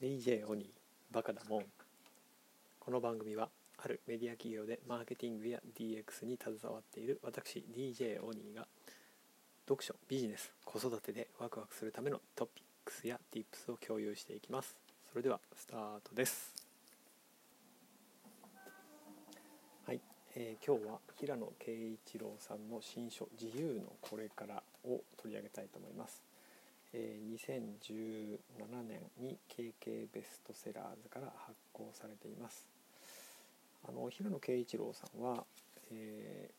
DJ オニーバカだもん。この番組はあるメディア企業でマーケティングや DX に携わっている私 DJ オニーが読書ビジネス子育てでワクワクするためのトピックスや Tips を共有していきます。それではスタートです。はい、えー、今日は平野啓一郎さんの新書「自由のこれから」を取り上げたいと思います。え2017年に KK ベストセラーズから発行されていますあの平野啓一郎さんは、えー、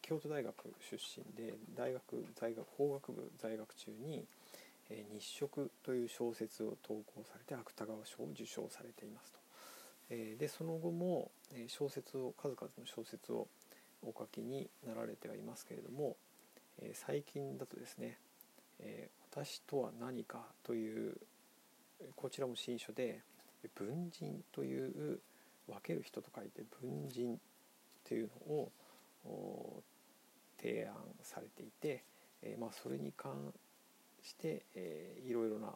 京都大学出身で大学在学法学部在学中に「えー、日食」という小説を投稿されて芥川賞を受賞されていますと。えー、でその後も小説を数々の小説をお書きになられてはいますけれどもえ最近だとですね「え私とは何か」というこちらも新書で「文人」という分ける人と書いて「文人」というのを提案されていて、えまあ、それに関して、えいろいろな、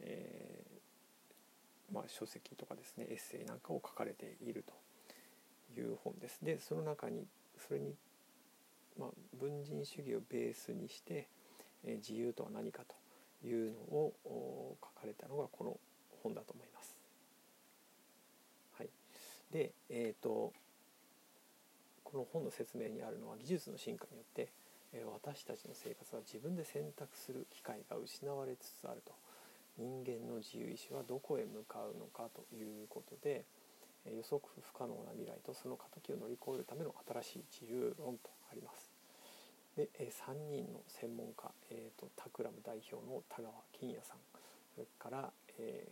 えまあ、書籍とかですねエッセイなんかを書かれているという本です。でその中にそれにまあ、文人主義をベースにして、えー、自由とは何かというのを書かれたのがこの本だと思います。はい、で、えーと、この本の説明にあるのは技術の進化によって、えー、私たちの生活は自分で選択する機会が失われつつあると人間の自由意志はどこへ向かうのかということで予測不可能な未来とその過渡期を乗り越えるための新しい自由論とあります。で、3人の専門家、えーと、タクラム代表の田川金也さんそれから、え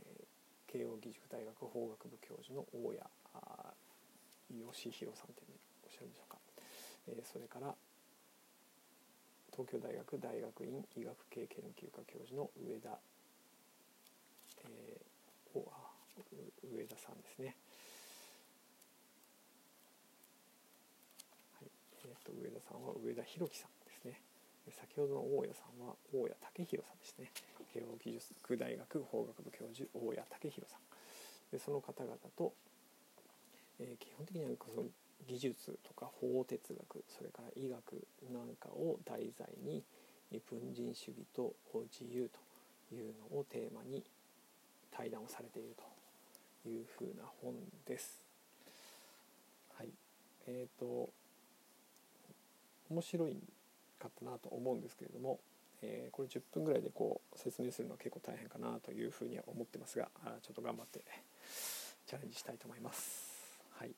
ー、慶應義塾大学法学部教授の大谷義弘さんというおっしゃるんでしょうか、えー、それから東京大学大学院医学系研究科教授の上田、えー、上田さんですね。と上田さんは上田博樹さんですね。先ほどの大谷さんは大谷武弘さんですね。慶應義塾大学法学部教授大谷武弘さん。でその方々と、えー、基本的にはその技術とか法哲学それから医学なんかを題材に文人主義と自由というのをテーマに対談をされているというふうな本です。はい、えーと面白いかったなと思うんですけれども、えー、これ10分ぐらいでこう説明するのは結構大変かなというふうには思ってますがちょっと頑張ってチャレンジしたいと思います。はい。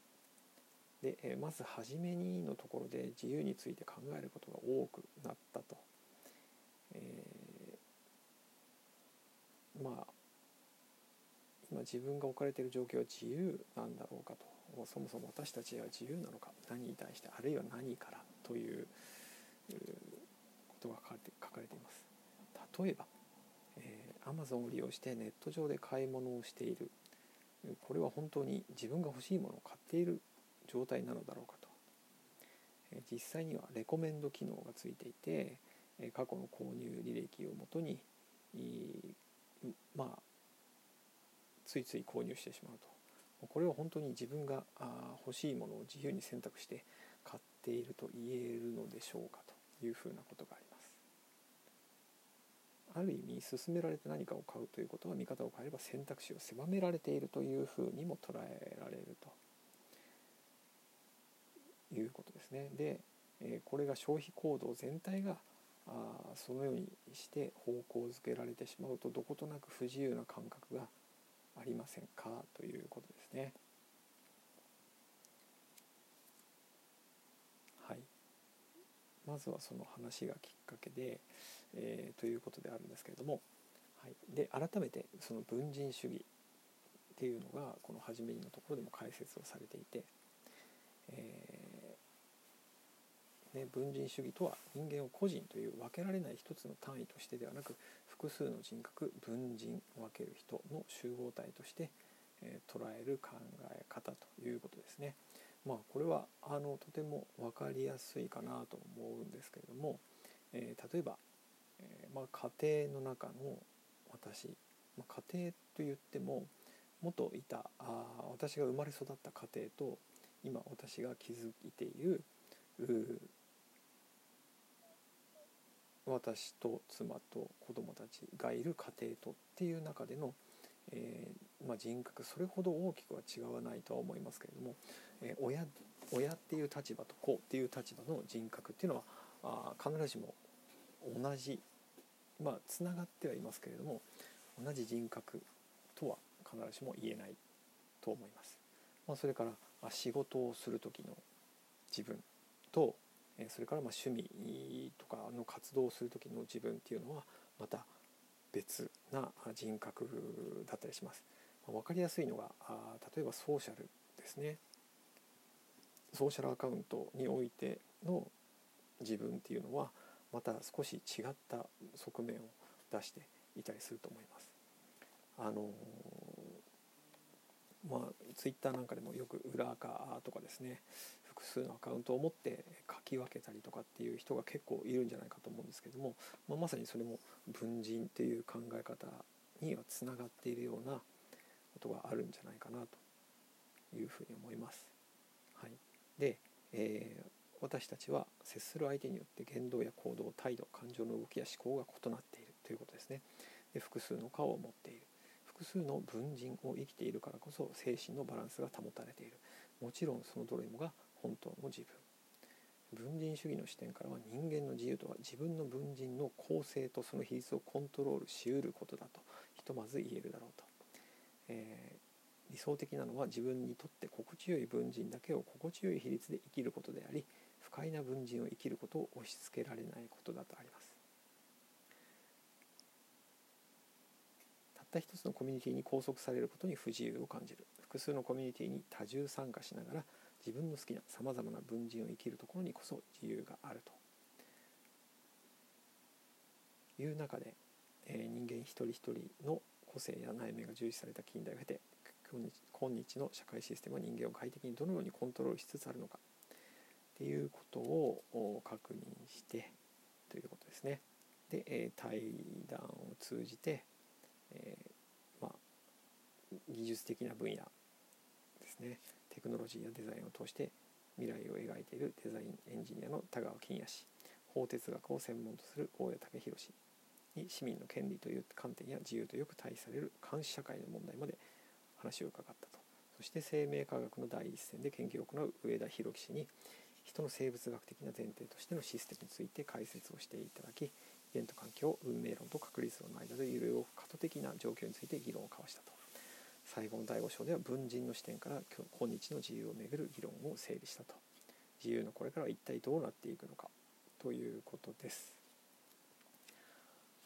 でえまず初めにのところで自由について考えることが多くなったと、えー、まあ今自分が置かれている状況は自由なんだろうかと。そもそも私たちは自由なのか。何に対してあるいは何からということが書かれています。例えば、えー、Amazon を利用してネット上で買い物をしている。これは本当に自分が欲しいものを買っている状態なのだろうかと、えー、実際にはレコメンド機能がついていて、えー、過去の購入履歴をもとにまあついつい購入してしまうと。これは本当に自分が欲しいものを自由に選択してていると言えるのでしょうかというふうなことがあります。ある意味勧められて何かを買うということは見方を変えれば選択肢を狭められているというふうにも捉えられるということですね。でこれが消費行動全体がそのようにして方向づけられてしまうとどことなく不自由な感覚がありませんかということですね。はい、まずはその話がきっかけで、えー、ということであるんですけれども、はい、で改めてその文人主義っていうのがこの初めのところでも解説をされていて、えーね、文人主義とは人間を個人という分けられない一つの単位としてではなく複数の人格文人分ける人の集合体として、え、捉える考え方ということですね。まあこれはあのとても分かりやすいかなと思うんですけれども、えー、例えば、えー、まあ、家庭の中の私まあ、家庭といっても元いたあ私が生まれ育った家庭と今私が築いている私と妻と子供たちがいる家庭とっていう中での、えー、まあ、人格それほど大きくは違わないとは思いますけれども、えー、親親っていう立場と子っていう立場の人格っていうのはあ必ずしも同じまあつながってはいますけれども同じ人格とは必ずしも言えないと思います。まあ、それから仕事をする時の自分とそれからまあ趣味とかの活動をする時の自分っていうのはまた別な人格だったりします。ま、分かりやすいのが例えばソーシャルですね。ソーシャルアカウントにおいての自分っていうのはまた少し違った側面を出していたりすると思います。あのまあツイッターなんかでもよく裏垢とかですね複数のアカウントを持って書き分けたりとかっていう人が結構いるんじゃないかと思うんですけども、まあ、まさにそれも文人っていう考え方にはつながっているようなことがあるんじゃないかなというふうに思います。はい、で、えー、私たちは接する相手によって言動や行動態度感情の動きや思考が異なっているということですね。で複数の顔を持っている複数の文人を生きているからこそ精神のバランスが保たれているもちろんそのどれもが本当の自分。文人主義の視点からは人間の自由とは自分の文人の構成とその比率をコントロールしうることだとひとまず言えるだろうと、えー、理想的なのは自分にとって心地よい文人だけを心地よい比率で生きることであり不快な文人を生きることを押し付けられないことだとあります。たった一つのコミュニティに拘束されることに不自由を感じる。複数のコミュニティに多重参加しながら自分の好きなさまざまな文人を生きるところにこそ自由があると。いう中で、えー、人間一人一人の個性や悩みが重視された近代を経て今日の社会システムは人間を快適にどのようにコントロールしつつあるのか。っていうことを確認してということですね。で、えー、対談を通じて、えー、まあ、技術的な分野ですね。テクノロジーやデザインを通して未来を描いているデザインエンジニアの田川金也氏法哲学を専門とする大谷武弘氏。に市民の権利という観点や自由とよく対比される監視社会の問題まで話を伺ったとそして生命科学の第一線で研究を行う上田博樹氏に人の生物学的な前提としてのシステムについて解説をしていただきイベント環境運命論と確率論の間で揺れ動く過渡的な状況について議論を交わしたと。最後の第5章では文人の視点から今日の自由をめぐる議論を整理したと自由のこれからは一体どうなっていくのかということです。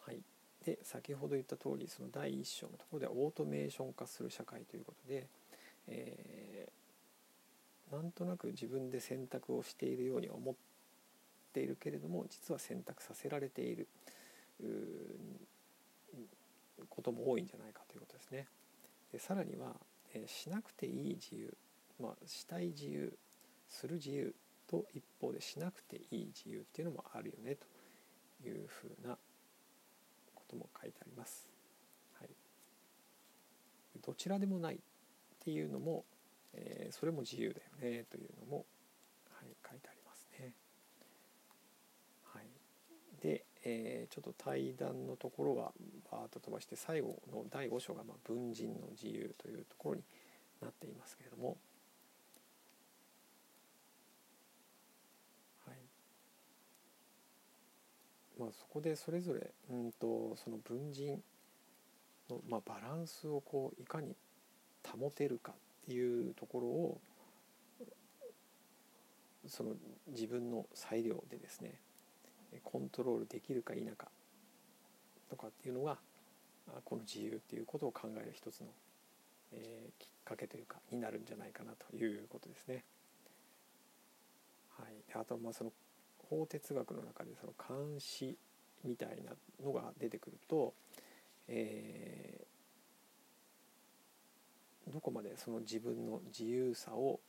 はい、で先ほど言った通りその第1章のところではオートメーション化する社会ということで、えー、なんとなく自分で選択をしているように思っているけれども実は選択させられていることも多いんじゃないかということですね。でさらには、え、しなくていい自由、まあ、したい自由する自由と一方でしなくていい自由っていうのもあるよねというふうなことも書いてあります。はい、どちらでもないっていうのも、えー、それも自由だよねというのも、はい、書いてありますね。はい、で、えー、ちょっと対談のところはバーッと飛ばして最後の第5章がまあ文人の自由というところになっていますけれども、はい。まあ、そこでそれぞれうんとその文人の、まあ、バランスをこういかに保てるかっていうところをその自分の裁量でですねコントロールできるか否かとかっていうのがこの自由っていうことを考える一つの、えー、きっかけというかになるんじゃないかなということですね。はい、あとまあその法哲学の中でその監視みたいなのが出てくると、えー、どこまでその自分の自由さを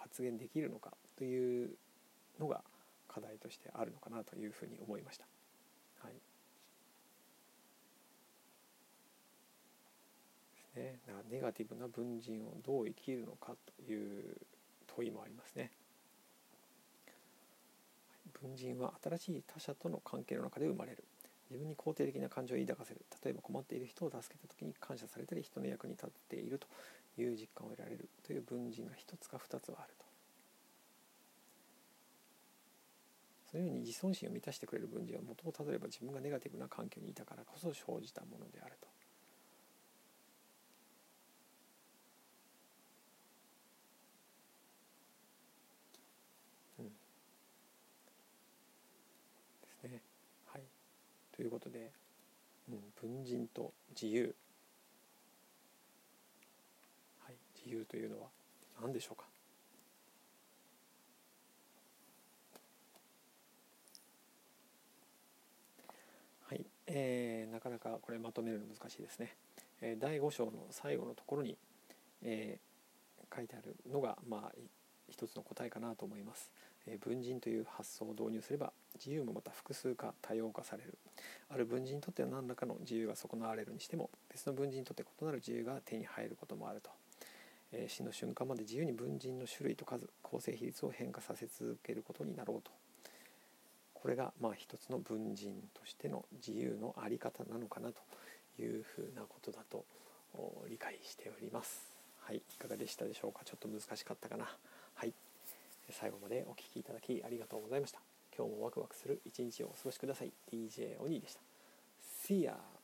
発言できるのかというのが課題としてあるのかなというふうに思いました。はい。ね、ネガティブな文人をどう生きるのかという問いもありますね。文人は新しい他者との関係の中で生まれる。自分に肯定的な感情を抱かせる。例えば困っている人を助けた時に感謝されたり人の役に立っているという実感を得られる。という文人が一つか二つはあると。のように自尊心を満たしてくれる文人は元をたどれば自分がネガティブな環境にいたからこそ生じたものであると。ですね。ということで、うん、文人と自由、はい、自由というのは何でしょうかはい、えー、なかなかこれまとめるの難しいですね。えー、第5章の最後のところに、えー、書いてあるのが、まあ、一つの答えかなと思います。え文人という発想を導入すれば自由もまた複数化多様化されるある文人にとっては何らかの自由が損なわれるにしても別の文人にとって異なる自由が手に入ることもあると、え死の瞬間まで自由に文人の種類と数構成比率を変化させ続けることになろうとこれがまあ一つの文人としての自由の在り方なのかなというふうなことだと理解しております。はい、いかがでしたでしょうか？ちょっと難しかったかな？はい。最後までお聴きいただきありがとうございました今日もワクワクする一日をお過ごしください DJ お兄でした See ya!